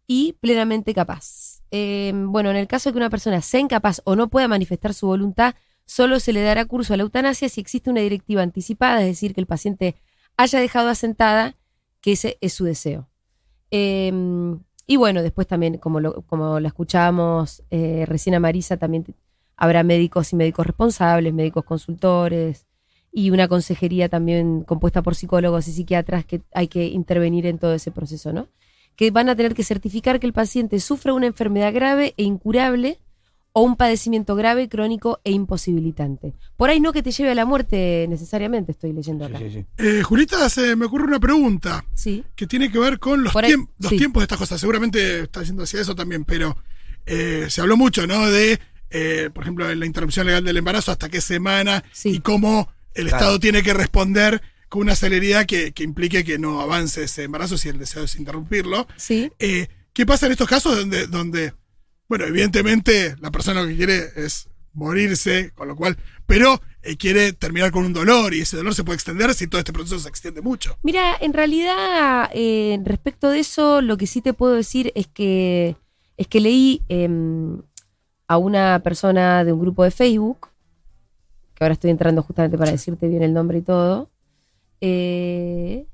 y plenamente capaz. Eh, bueno, en el caso de que una persona sea incapaz o no pueda manifestar su voluntad, solo se le dará curso a la eutanasia si existe una directiva anticipada, es decir, que el paciente haya dejado asentada que ese es su deseo. Eh, y bueno, después también, como lo, como la escuchábamos eh, recién a Marisa, también habrá médicos y médicos responsables, médicos consultores y una consejería también compuesta por psicólogos y psiquiatras que hay que intervenir en todo ese proceso, ¿no? Que van a tener que certificar que el paciente sufre una enfermedad grave e incurable o un padecimiento grave, crónico e imposibilitante. Por ahí no que te lleve a la muerte necesariamente, estoy leyendo acá. Sí, sí, sí. Eh, Julita, se me ocurre una pregunta Sí. que tiene que ver con los, Por ahí- tiemp- los tiempos de estas cosas. Seguramente está yendo hacia eso también, pero eh, se habló mucho, ¿no? De, eh, por ejemplo, la interrupción legal del embarazo, hasta qué semana Sí. y cómo el Claro. Estado tiene que responder con una celeridad que, que implique que no avance ese embarazo si el deseo es interrumpirlo. Sí. Eh, ¿Qué pasa en estos casos donde, donde, bueno, evidentemente la persona lo que quiere es morirse, con lo cual, pero eh, quiere terminar con un dolor y ese dolor se puede extender si todo este proceso se extiende mucho? Mira, en realidad, eh, respecto de eso, lo que sí te puedo decir es que es que leí em, a una persona de un grupo de Facebook, que ahora estoy entrando justamente para decirte bien el nombre y todo. Eh,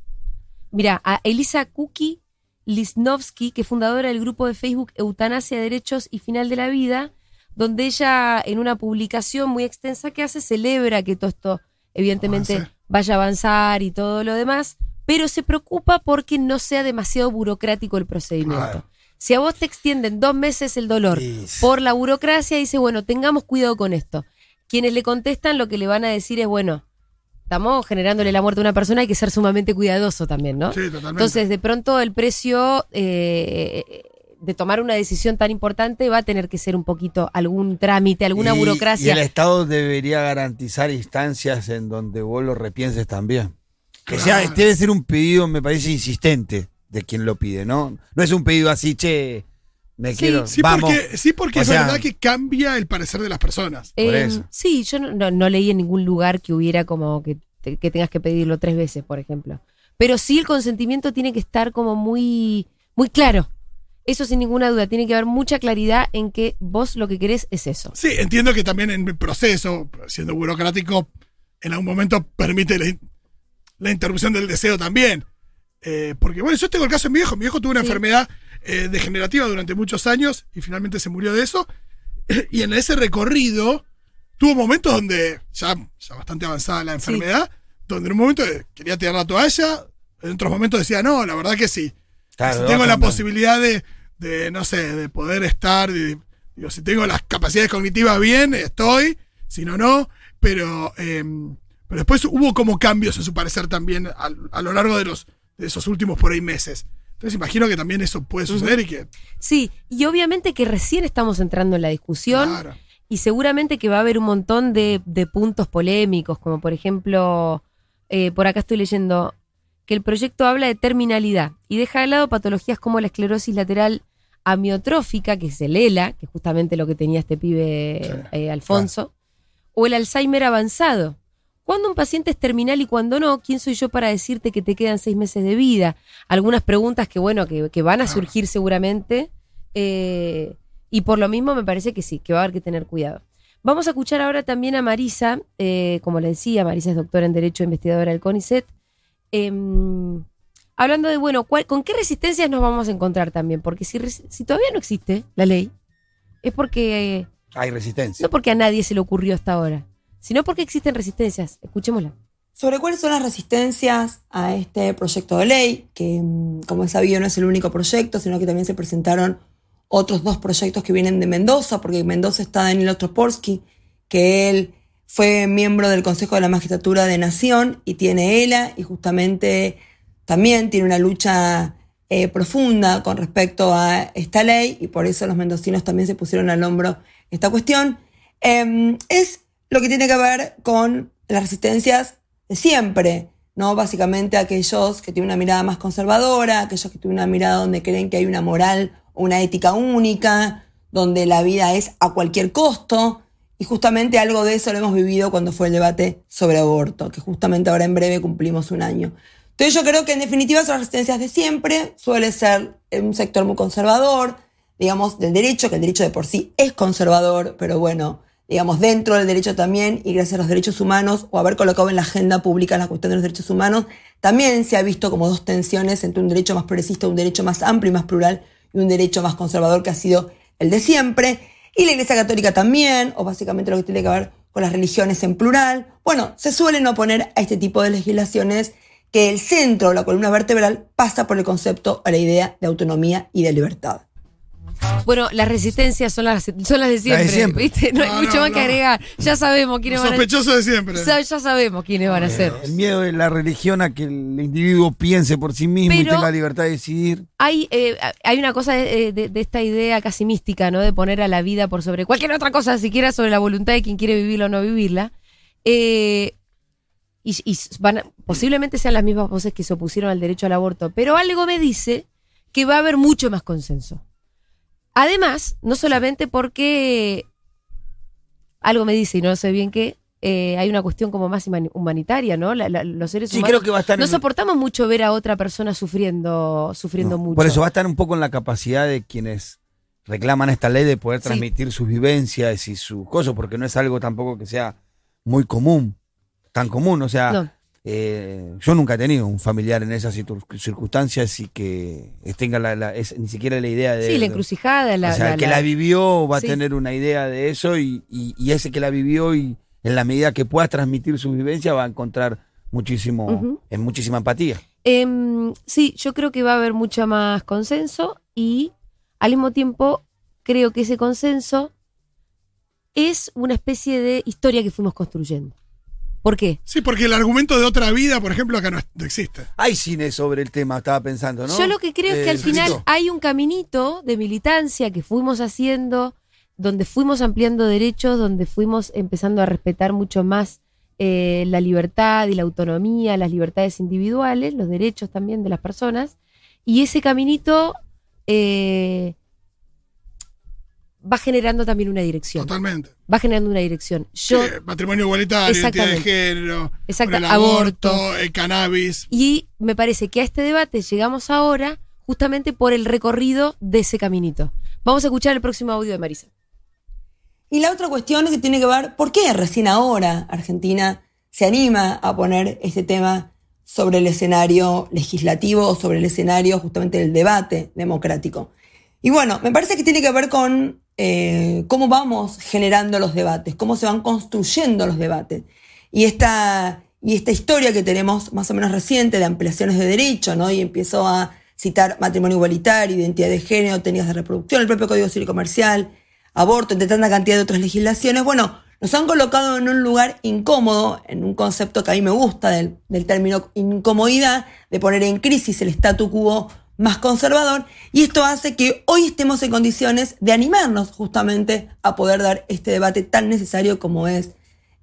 mira, a Elisa Kuki Lisnowski, que es fundadora del grupo de Facebook Eutanasia, Derechos y Final de la Vida, donde ella en una publicación muy extensa que hace celebra que todo esto evidentemente vaya a avanzar y todo lo demás, pero se preocupa porque no sea demasiado burocrático el procedimiento. Claro. Si a vos te extienden dos meses el dolor Sí. por la burocracia, dice, bueno, tengamos cuidado con esto. Quienes le contestan lo que le van a decir es, bueno, estamos generándole la muerte a una persona, hay que ser sumamente cuidadoso también, ¿no? Sí, totalmente. Entonces, de pronto el precio eh, de tomar una decisión tan importante va a tener que ser un poquito algún trámite, alguna Y- burocracia. Y el Estado debería garantizar instancias en donde vos lo repienses también. Que sea, Claro. debe ser un pedido, me parece, insistente de quien lo pide, ¿no? No es un pedido así, che, me Sí. quiero, Sí, vamos. porque, sí, porque O es sea- verdad que cambia el parecer de las personas. por eso. Sí, yo no, no- no leí en ningún lugar que hubiera como que, te- que tengas que pedirlo tres veces, por ejemplo. Pero sí el consentimiento tiene que estar como muy, muy claro. Eso sin ninguna duda, tiene que haber mucha claridad en que vos lo que querés es eso. Sí, entiendo que también en el proceso, siendo burocrático, en algún momento permite la, in- la interrupción del deseo también. Eh, porque, bueno, yo tengo el caso de mi viejo. Mi viejo tuvo una Sí. enfermedad eh, degenerativa durante muchos años y finalmente se murió de eso. Y en ese recorrido tuvo momentos donde, ya, ya bastante avanzada la enfermedad, donde en un momento quería tirar la toalla, en otros momentos decía, no, la verdad que sí. Claro, si tengo la posibilidad de, de, no sé, de poder estar, de- digo, si tengo las capacidades cognitivas bien, estoy, si no, no, pero, eh, pero después hubo como cambios en su parecer también a, a lo largo de, los, de esos últimos por ahí meses. Entonces imagino que también eso puede suceder y que... Sí, y obviamente que recién estamos entrando en la discusión. Claro. Y seguramente que va a haber un montón de, de puntos polémicos, como por ejemplo, eh, por acá estoy leyendo que el proyecto habla de terminalidad y deja de lado patologías como la esclerosis lateral amiotrófica, que es el ELA, que es justamente lo que tenía este pibe eh, Alfonso, o el Alzheimer avanzado. ¿Cuándo un paciente es terminal y cuándo no? ¿Quién soy yo para decirte que te quedan seis meses de vida? Algunas preguntas que, bueno, que, que van a surgir seguramente. eh, y por lo mismo me parece que sí, que va a haber que tener cuidado. Vamos a escuchar ahora también a Marisa, eh, como le decía, Marisa es doctora en Derecho, investigadora del CONICET, em, hablando de, bueno, ¿cuál- ¿con qué resistencias nos vamos a encontrar también? Porque si, si todavía no existe la ley, es porque, eh, Hay resistencia. no porque a nadie se le ocurrió hasta ahora, sino porque existen resistencias. Escuchémosla. Sobre cuáles son las resistencias a este proyecto de ley, que mm, como es sabido no es el único proyecto, sino que también se presentaron otros dos proyectos que vienen de Mendoza, porque en Mendoza está Daniel Ostropolsky, que él fue miembro del Consejo de la Magistratura de Nación y tiene ELA, y justamente también tiene una lucha eh, profunda con respecto a esta ley, y por eso los mendocinos también se pusieron al hombro esta cuestión. Em, es lo que tiene que ver con las resistencias de siempre, ¿no? Básicamente aquellos que tienen una mirada más conservadora, aquellos que tienen una mirada donde creen que hay una moral o una ética única, donde la vida es a cualquier costo. Y justamente algo de eso lo hemos vivido cuando fue el debate sobre aborto, que justamente ahora en breve cumplimos un año. Entonces yo creo que en definitiva son las resistencias de siempre, suele ser un sector muy conservador, digamos, del derecho, que el derecho de por sí es conservador, pero bueno, digamos, dentro del derecho también, y gracias a los derechos humanos, o haber colocado en la agenda pública la cuestión de los derechos humanos, también se ha visto como dos tensiones entre un derecho más progresista, un derecho más amplio y más plural, y un derecho más conservador que ha sido el de siempre. Y la Iglesia Católica también, o básicamente lo que tiene que ver con las religiones en plural. Bueno, se suelen oponer a este tipo de legislaciones que el centro, la columna vertebral, pasa por el concepto o la idea de autonomía y de libertad. Bueno, las resistencias son las, son las de siempre, siempre. ¿viste? No, No, hay mucho no, más no. que agregar. Ya sabemos quiénes van a Sospechoso de siempre. Ya, ya sabemos quiénes van a ser. El miedo de la religión a que el individuo piense por sí mismo y tenga libertad de decidir. Hay, eh, hay una cosa de, de- de esta idea casi mística, ¿no? De poner a la vida por sobre cualquier otra cosa, siquiera sobre la voluntad de quien quiere vivirla o no vivirla. Eh, y y van a- posiblemente sean las mismas voces que se opusieron al derecho al aborto, pero algo me dice que va a haber mucho más consenso. Además, no solamente porque algo me dice, y no sé bien qué, eh, hay una cuestión como más humani- humanitaria, ¿no? La- la- los seres Sí, humanos creo que va a estar no en- soportamos mucho ver a otra persona sufriendo, sufriendo No, mucho. Por eso va a estar un poco en la capacidad de quienes reclaman esta ley de poder Sí. transmitir sus vivencias y sus cosas, porque no es algo tampoco que sea muy común, tan común. O sea, No. Eh, yo nunca he tenido un familiar en esas circun- circunstancias y que tenga la, la- es- ni siquiera la idea de... Sí, la encrucijada, la, o sea, el que la- vivió va Sí. a tener una idea de eso y, y- y ese que la vivió y en la medida que pueda transmitir su vivencia va a encontrar muchísimo, en muchísima empatía. Em, sí, yo creo que va a haber mucho más consenso y al mismo tiempo creo que ese consenso es una especie de historia que fuimos construyendo. ¿Por qué? Sí, porque el argumento de otra vida, por ejemplo, acá no, no existe. Hay cine sobre el tema, estaba pensando, ¿no? Yo lo que creo es que Eh, al final Luisito. hay un caminito de militancia que fuimos haciendo, donde fuimos ampliando derechos, donde fuimos empezando a respetar mucho más eh, la libertad y la autonomía, las libertades individuales, los derechos también de las personas. Y ese caminito eh, va generando también una dirección. Totalmente. Va generando una dirección. Yo, Sí, matrimonio igualitario, identidad de género, el aborto, aborto. el cannabis. Y me parece que a este debate llegamos ahora justamente por el recorrido de ese caminito. Vamos a escuchar el próximo audio de Marisa. Y la otra cuestión que tiene que ver, ¿por qué recién ahora Argentina se anima a poner este tema sobre el escenario legislativo o sobre el escenario justamente del debate democrático? Y bueno, me parece que tiene que ver con eh, cómo vamos generando los debates, cómo se van construyendo los debates. Y esta, y esta historia que tenemos más o menos reciente de ampliaciones de derecho, ¿no? Y empezó a citar matrimonio igualitario, identidad de género, técnicas de reproducción, el propio Código Civil Comercial, aborto, entre tanta cantidad de otras legislaciones. Bueno, nos han colocado en un lugar incómodo, en un concepto que a mí me gusta del, del término incomodidad, de poner en crisis el statu quo más conservador, y esto hace que hoy estemos en condiciones de animarnos justamente a poder dar este debate tan necesario como es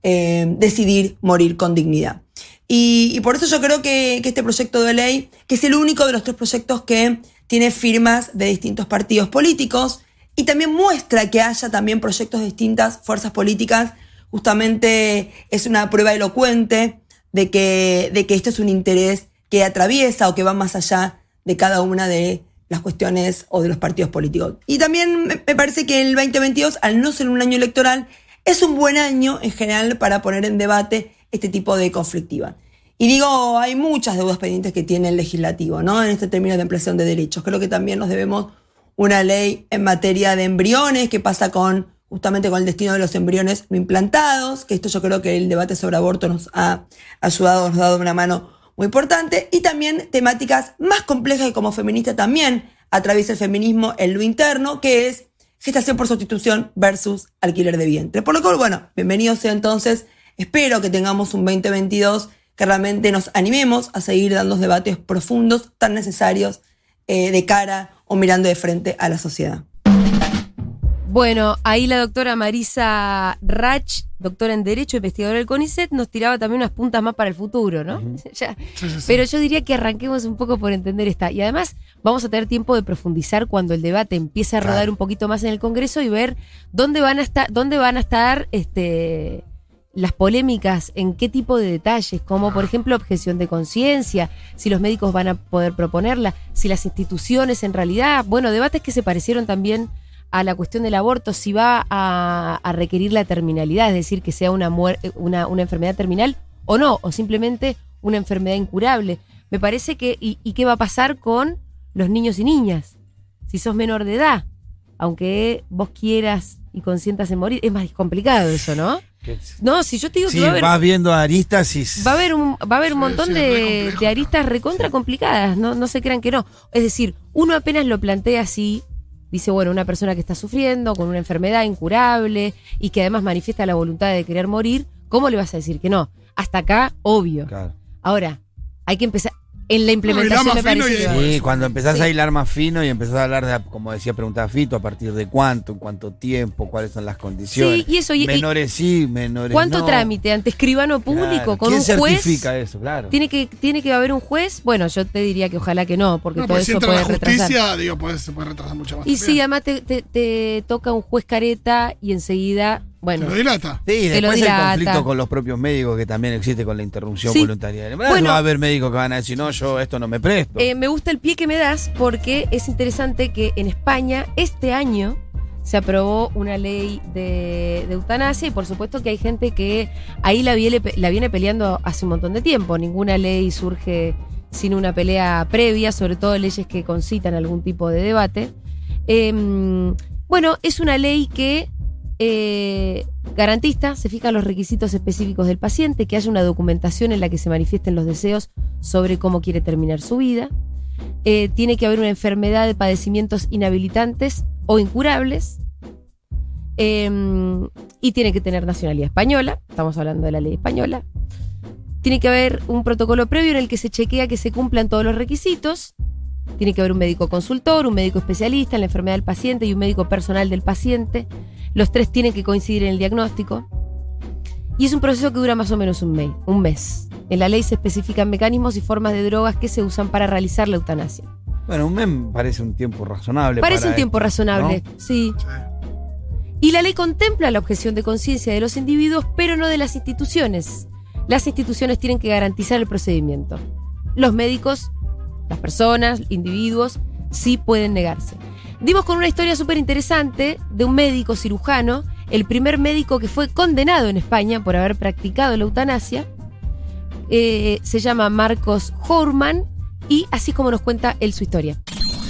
eh, decidir morir con dignidad. Y, por eso yo creo que, que este proyecto de ley, que es el único de los tres proyectos que tiene firmas de distintos partidos políticos, y también muestra que haya también proyectos de distintas fuerzas políticas, justamente es una prueba elocuente de que, de que esto es un interés que atraviesa o que va más allá de cada una de las cuestiones o de los partidos políticos. Y también me parece que el 2022, al no ser un año electoral, es un buen año en general para poner en debate este tipo de conflictiva. Y digo, hay muchas deudas pendientes que tiene el legislativo, ¿no? En este término de ampliación de derechos. Creo que también nos debemos una ley en materia de embriones, que pasa con justamente con el destino de los embriones no implantados, que esto yo creo que el debate sobre aborto nos ha ayudado, nos ha dado una mano muy importante, y también temáticas más complejas que como feminista también atraviesa el feminismo en lo interno, que es gestación por sustitución versus alquiler de vientre. Por lo cual, bueno, bienvenido sea entonces, espero que tengamos un 2022 que realmente nos animemos a seguir dando debates profundos tan necesarios eh, de cara o mirando de frente a la sociedad. Bueno, ahí la doctora Marisa Rach, doctora en Derecho, investigadora del CONICET, nos tiraba también unas puntas más para el futuro, ¿no? Ya. Sí, sí, sí. Pero yo diría que arranquemos un poco por entender esta. Y además vamos a tener tiempo de profundizar cuando el debate empiece a rodar Claro. un poquito más en el Congreso y ver dónde van a estar, dónde van a estar este, las polémicas, en qué tipo de detalles, como por ejemplo objeción de conciencia, si los médicos van a poder proponerla, si las instituciones en realidad, bueno, debates que se parecieron también a la cuestión del aborto, si va a, a requerir la terminalidad, es decir, que sea una, muer- una, una enfermedad terminal o no, o simplemente una enfermedad incurable. Me parece que, y, y qué va a pasar con los niños y niñas, si sos menor de edad, aunque vos quieras y consientas en morir, es más complicado eso, ¿no? No, si yo te digo Sí, que va a haber... vas viendo aristas y. Va a haber un, va a haber un montón sí, de, complejo. de aristas recontra complicadas, no, no se crean que no. Es decir, uno apenas lo plantea así, dice, bueno, una persona que está sufriendo con una enfermedad incurable y que además manifiesta la voluntad de querer morir, ¿cómo le vas a decir que no? Hasta acá, obvio. Claro. Ahora, hay que empezar. En la implementación me y va. Sí, cuando empezás Sí. a hilar más fino y empezás a hablar de, como decía, preguntaba Fito, a partir de cuánto, en cuánto tiempo, cuáles son las condiciones. Sí, y eso, y- y- menores sí, menores ¿Cuánto no. trámite ante escribano público Claro, con ¿Quién un juez? certifica eso? Claro. ¿Tiene que, ¿Tiene que haber un juez? Bueno, yo te diría que ojalá que no, porque No, todo porque si eso entra puede la retrasar. justicia, digo, puede, se puede retrasar mucho más. Y sí, también. además te, te- te toca un juez careta y enseguida, bueno, Te lo dilata. Sí, Te lo después el conflicto con los propios médicos que también existe con la interrupción Sí. voluntaria. Bueno. va a haber médicos que van a decir, no, yo esto no me presto. eh, me gusta el pie que me das porque es interesante que en España este año se aprobó una ley de, de eutanasia y por supuesto que hay gente que ahí la viene, la viene peleando hace un montón de tiempo. Ninguna ley surge sin una pelea previa, sobre todo leyes que concitan algún tipo de debate. Em, bueno, es una ley que eh, garantista, se fijan los requisitos específicos del paciente, que haya una documentación en la que se manifiesten los deseos sobre cómo quiere terminar su vida. Eh, tiene que haber una enfermedad de padecimientos inhabilitantes o incurables. Em, y tiene que tener nacionalidad española, estamos hablando de la ley española. Tiene que haber un protocolo previo en el que se chequea que se cumplan todos los requisitos. Tiene que haber un médico consultor, un médico especialista en la enfermedad del paciente y un médico personal del paciente. Los tres tienen que coincidir en el diagnóstico. Y es un proceso que dura más o menos un mes. Un mes. En la ley se especifican mecanismos y formas de drogas que se usan para realizar la eutanasia. Bueno, un mes me parece un tiempo razonable. Parece para un tiempo esto, razonable. Sí. Y la ley contempla la objeción de conciencia de los individuos, pero no de las instituciones. Las instituciones tienen que garantizar el procedimiento. Los médicos, las personas, individuos, sí pueden negarse. Dimos con una historia súper interesante de un médico cirujano, el primer médico que fue condenado en España por haber practicado la eutanasia. Eh, se llama Marcos Horman y así como nos cuenta él su historia.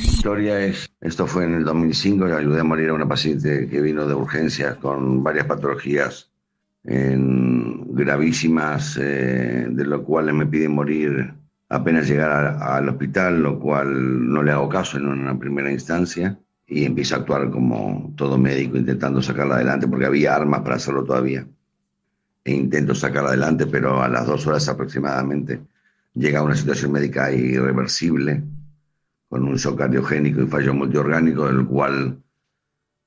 historia es, esto fue en el 2005, yo ayudé a morir a una paciente que vino de urgencias con varias patologías en gravísimas, eh, de lo cual me piden morir apenas llegar al hospital, lo cual no le hago caso en una primera instancia y empiezo a actuar como todo médico intentando sacarla adelante porque había armas para hacerlo todavía. E intento sacarla adelante, pero a las dos horas aproximadamente llega una situación médica irreversible con un shock cardiogénico y fallo multiorgánico, del cual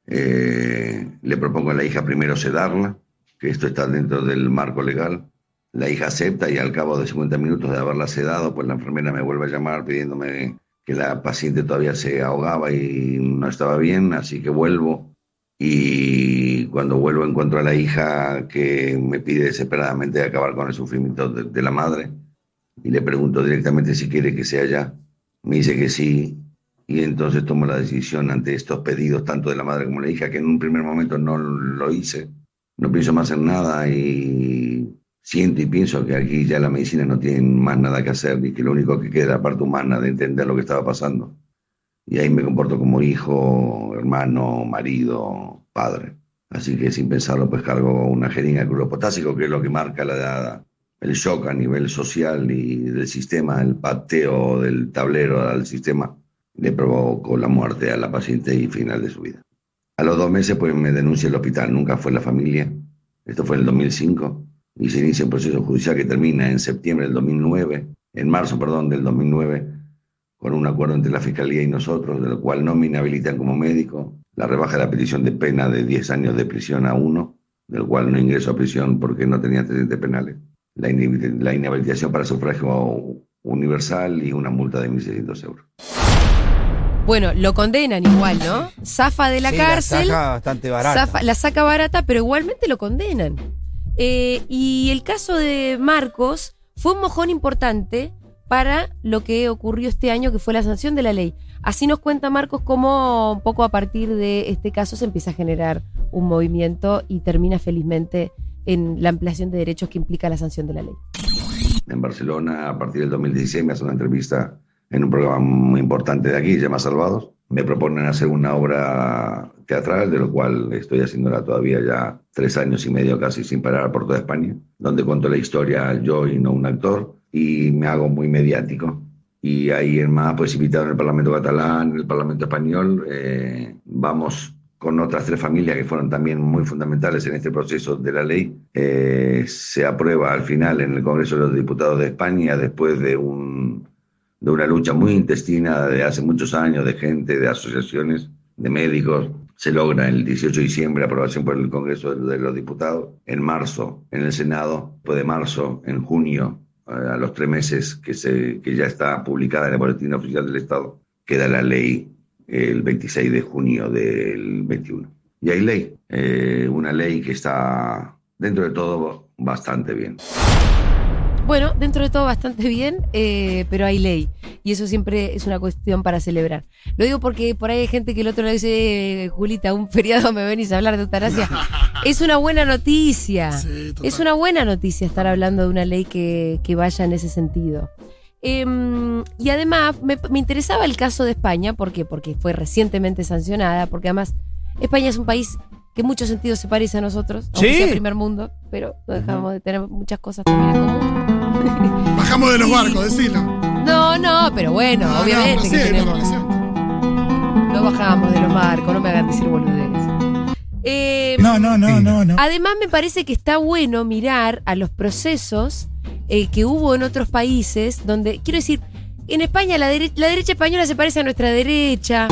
eh, le propongo a la hija primero sedarla, que esto está dentro del marco legal. La hija acepta y al cabo de 50 minutos de haberla sedado, pues la enfermera me vuelve a llamar pidiéndome que la paciente todavía se ahogaba y no estaba bien, así que vuelvo. Y cuando vuelvo encuentro a la hija que me pide desesperadamente acabar con el sufrimiento de, la madre y le pregunto directamente si quiere que sea ya. Me dice que sí y entonces tomo la decisión ante estos pedidos tanto de la madre como de la hija que en un primer momento no lo hice. No pienso más en nada y siento y pienso que aquí ya la medicina no tiene más nada que hacer y que lo único que queda es la parte humana de entender lo que estaba pasando. Y ahí me comporto como hijo, hermano, marido, padre. Así que sin pensarlo, pues cargo una jeringa de cloro potásico, que es lo que marca la, el shock a nivel social y del sistema, el pateo del tablero al sistema, le provocó la muerte a la paciente y final de su vida. A los dos meses, pues me denuncia el hospital, nunca fue la familia. Esto fue en el 2005 y se inicia un proceso judicial que termina en septiembre del 2009, en marzo, perdón, del 2009, con un acuerdo entre la Fiscalía y nosotros, de lo cual no me inhabilitan como médico, la rebaja de la petición de pena de 10 años de prisión a uno, del cual no ingreso a prisión porque no tenía antecedentes penales, la, inhabil- la inhabilitación para sufragio universal y una multa de 1.600 euros. Bueno, lo condenan igual, ¿no? Zafa de la Sí, cárcel. saca bastante barata. zafa- la saca barata, pero igualmente lo condenan. Eh, y el caso de Marcos fue un mojón importante para lo que ocurrió este año, que fue la sanción de la ley. Así nos cuenta Marcos cómo un poco a partir de este caso se empieza a generar un movimiento y termina felizmente en la ampliación de derechos que implica la sanción de la ley. en Barcelona a partir del 2016 me hace una entrevista en un programa muy importante de aquí, se llama Salvados. Me proponen hacer una obra teatral, de lo cual estoy haciéndola todavía ya tres años y medio casi sin parar por toda España, donde cuento la historia yo y no un actor, y me hago muy mediático. Y ahí en más, pues invitado en el Parlamento catalán, en el Parlamento español, eh, vamos con otras tres familias que fueron también muy fundamentales en este proceso de la ley. Eh, se aprueba al final en el Congreso de los Diputados de España después de, un, de una lucha muy intestina de hace muchos años de gente, de asociaciones, de médicos. Se logra el 18 de diciembre aprobación por el Congreso de los Diputados. En marzo en el Senado, después de marzo, en junio, eh, a los tres meses que, se, que ya está publicada en el Boletín Oficial del Estado, queda la ley el 26 de junio del 21. Y hay ley, eh, una ley que está dentro de todo bastante bien. Bueno, dentro de todo bastante bien, eh, pero hay ley. Y eso siempre es una cuestión para celebrar. Lo digo porque por ahí hay gente que el otro le dice, "Eh, Julita, un feriado me venís a hablar de eutanasia. es una buena noticia. Sí. Es una buena noticia estar hablando de una ley que, que vaya en ese sentido. Em, y además me, me interesaba el caso de España, ¿por qué? Porque fue recientemente sancionada, porque además España es un país que en muchos sentidos se parece a nosotros, aunque Sí. sea primer mundo, pero no dejamos de tener muchas cosas también en común. Bajamos de los barcos, decilo. No, no, pero bueno, No, no, obviamente pero sí, que tenemos- no bajamos de los marcos, no me hagan decir boludeces. Eh, No, no, no, no, no. Además, me parece que está bueno mirar a los procesos eh, que hubo en otros países, donde, quiero decir, en España la, dere- la derecha española se parece a nuestra derecha.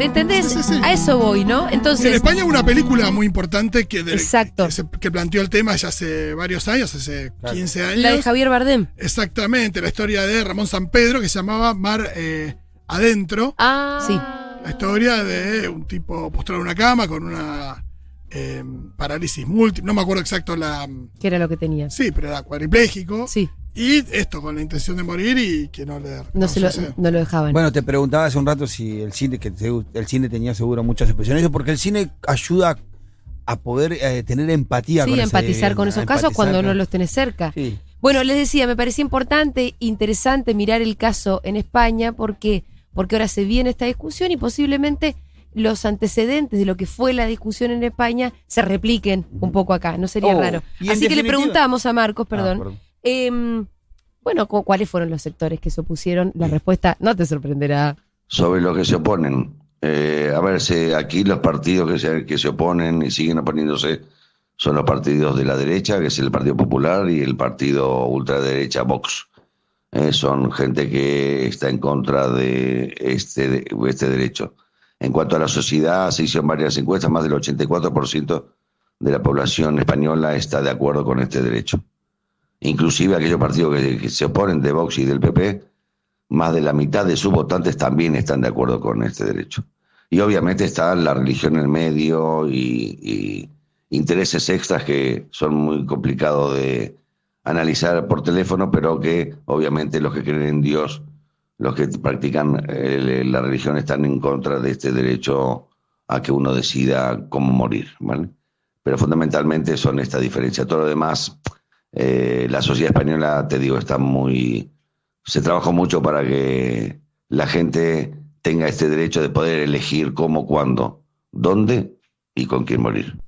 ¿Entendés? Sí, sí, sí. A eso voy, ¿no? Entonces, En España hubo una película muy importante que, de- Exacto. que, se- que planteó el tema ya hace varios años, hace 15 años. la de Javier Bardem. Exactamente, la historia de Ramón San Pedro que se llamaba Mar eh, Adentro. Ah, sí. La historia de un tipo postrado en una cama con una eh, parálisis múltiple. No me acuerdo exacto la. Que era lo que tenía. Sí, pero era cuadripléjico. Sí, Y esto con la intención de morir y que no le. no, se lo, no lo dejaban. Bueno, te preguntaba hace un rato si el cine, que te- el cine tenía seguro muchas expresiones, eso porque el cine ayuda a poder eh, tener empatía sí, con ese- empatizar con esos casos cuando no los tenés cerca. Sí. Bueno, les decía, me parecía importante, interesante mirar el caso en España porque porque ahora se viene esta discusión y posiblemente los antecedentes de lo que fue la discusión en España se repliquen un poco acá, no sería Oh, raro. Así que le preguntamos a Marcos, Ah, perdón, em, bueno, cu- ¿cuáles fueron los sectores que se opusieron? La respuesta no te sorprenderá. Sobre lo que se oponen. Eh, a ver, se- aquí los partidos que se, que se oponen y siguen oponiéndose son los partidos de la derecha, que es el Partido Popular, y el partido ultraderecha Vox. Eh, son gente que está en contra de este, de este derecho. En cuanto a la sociedad, se hicieron varias encuestas, más del 84% de la población española está de acuerdo con este derecho. Inclusive aquellos partidos que, se oponen de Vox y del PP, más de la mitad de sus votantes también están de acuerdo con este derecho. Y obviamente está la religión en el medio y, y intereses extras que son muy complicados de analizar por teléfono, pero que obviamente los que creen en Dios, los que practican eh, la religión están en contra de este derecho a que uno decida cómo morir, ¿vale? Pero fundamentalmente son esta diferencia. Todo lo demás, eh, la sociedad española, te digo, está muy... Se trabajó mucho para que la gente tenga este derecho de poder elegir cómo, cuándo, dónde y con quién morir.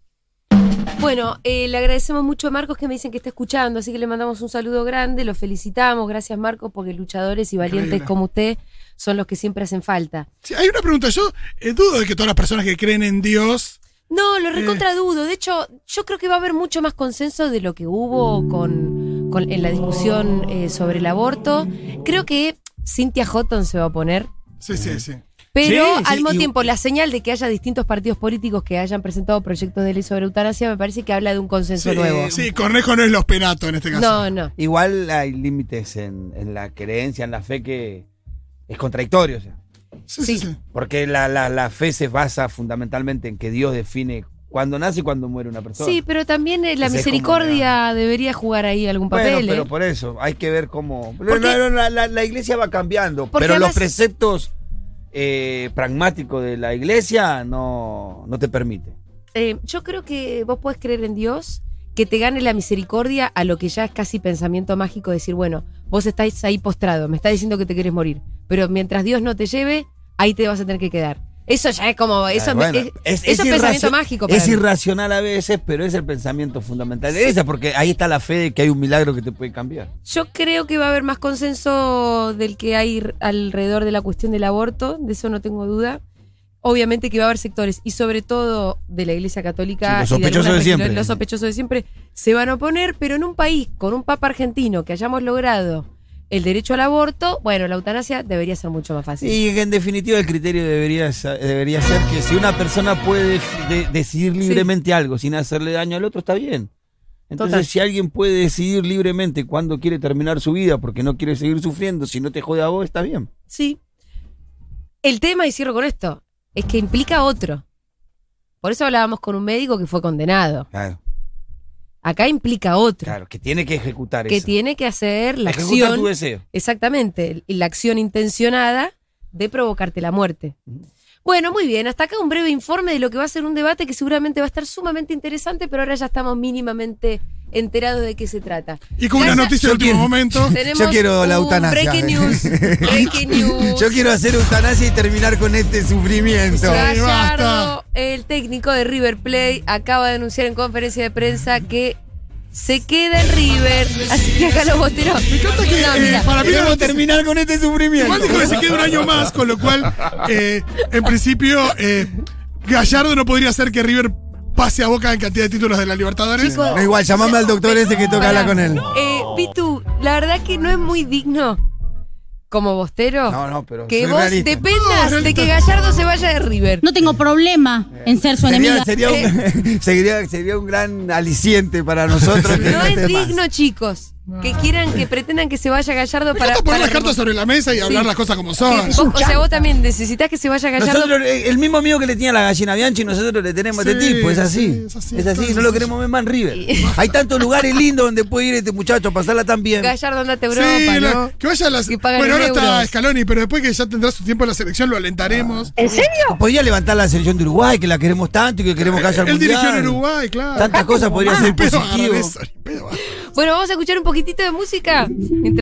Bueno, eh, le agradecemos mucho a Marcos que me dicen que está escuchando, así que le mandamos un saludo grande, lo felicitamos, gracias Marcos, porque luchadores y valientes Increíble. como usted son los que siempre hacen falta. Sí, hay una pregunta. Yo eh, dudo de que todas las personas que creen en Dios. No, lo Eh. recontradudo. De hecho, yo creo que va a haber mucho más consenso de lo que hubo con, con- en la discusión eh, sobre el aborto. Creo que Cynthia Houghton se va a oponer. Sí, sí, sí. Pero Sí, al sí, mismo y- tiempo, la señal de que haya distintos partidos políticos que hayan presentado proyectos de ley sobre eutanasia me parece que habla de un consenso Sí, nuevo. sí, Cornejo no es los penatos en este caso. No, no. Igual hay límites en, en la creencia, en la fe que es contradictorio. o sea. Sí, sí, Sí. sí. Porque la, la, la fe se basa fundamentalmente en que Dios define cuándo nace y cuándo muere una persona. Sí, pero también eh, la misericordia debería jugar ahí algún Bueno, papel. pero ¿eh? por eso, hay que ver cómo. Porque- No, no, no, la, iglesia va cambiando, Porque pero los preceptos eh, pragmáticos de la iglesia no, no te permiten. Eh, yo creo que vos podés creer en Dios, que te gane la misericordia a lo que ya es casi pensamiento mágico, decir, bueno, vos estáis ahí postrado, me está diciendo que te querés morir, pero mientras Dios no te lleve, ahí te vas a tener que quedar. Eso ya es como, eso, bueno, es, eso es pensamiento mágico. Para Es mí. irracional a veces, pero es el pensamiento fundamental de esa, porque ahí está la fe de que hay un milagro que te puede cambiar. Yo creo que va a haber más consenso del que hay alrededor de la cuestión del aborto, de eso no tengo duda. Obviamente que va a haber sectores, y sobre todo de la Iglesia Católica, Sí, los de sospechosos algunas de siempre. los sospechosos de siempre, se van a oponer, pero en un país con un papa argentino que hayamos logrado el derecho al aborto, bueno, la eutanasia debería ser mucho más fácil. Y en definitiva el criterio debería, debería ser que si una persona puede de- decidir libremente algo sin hacerle daño al otro, está bien. Entonces, Total. si alguien puede decidir libremente cuándo quiere terminar su vida porque no quiere seguir sufriendo, si no te jode a vos, está bien. Sí. El tema, y cierro con esto, es que implica otro. Por eso hablábamos con un médico que fue condenado. Claro, Acá implica otro. claro, que tiene que ejecutar que eso. tiene que hacer la Ejecutar acción. tu deseo. Exactamente, y la acción intencionada de provocarte la muerte. Bueno, muy bien, hasta acá un breve informe de lo que va a ser un debate que seguramente va a estar sumamente interesante, pero ahora ya estamos mínimamente enterados de qué se trata. Y con una noticia de último momento. Yo quiero la eutanasia. Breaking news. Breaking news. Yo quiero hacer eutanasia y terminar con este sufrimiento. Gallardo, basta. el técnico de River Plate, acaba de anunciar en conferencia de prensa que se queda en River. Así que acá los boteros. Me encanta que No, eh, para mí noticia- terminar con este sufrimiento. Igual dijo que se queda un año más, con lo cual, eh, en principio, eh, Gallardo no podría hacer que River pase a boca en cantidad de títulos de la Libertadores. Da igual, llamame al doctor ese que toca hablar con él. Eh, Pitu, la verdad que no es muy digno como bostero No, no, pero que vos realista. dependas No, de que. Gallardo se vaya de River. No tengo problema en ser su enemiga. Sería, sería, un, sería, sería un gran aliciente para nosotros. No es más. digno, chicos, que quieran, que pretendan que se vaya Gallardo para. poner para las cartas sobre la mesa y hablar Sí. las cosas como son. vos- o sea, vos también necesitas que se vaya Gallardo. Nosotros, eh, el mismo amigo que le tenía la gallina Bianchi, nosotros le tenemos a este tipo, es así. sí, es así, es así, entonces, no lo queremos ver más en River. Hay tantos lugares lindos donde puede ir este muchacho a pasarla tan bien. Gallardo andate a Europa, la- ¿no? que vaya a las. Que Bueno, en ahora está. Scaloni, pero después que ya tendrá su tiempo en la selección, lo alentaremos. Podría levantar la selección de Uruguay, que la queremos tanto y que queremos que haya Él dirigió en Uruguay, claro. Tantas cosas podría Ni ser pedo positivo. Bueno, vamos a escuchar un poquitito de música.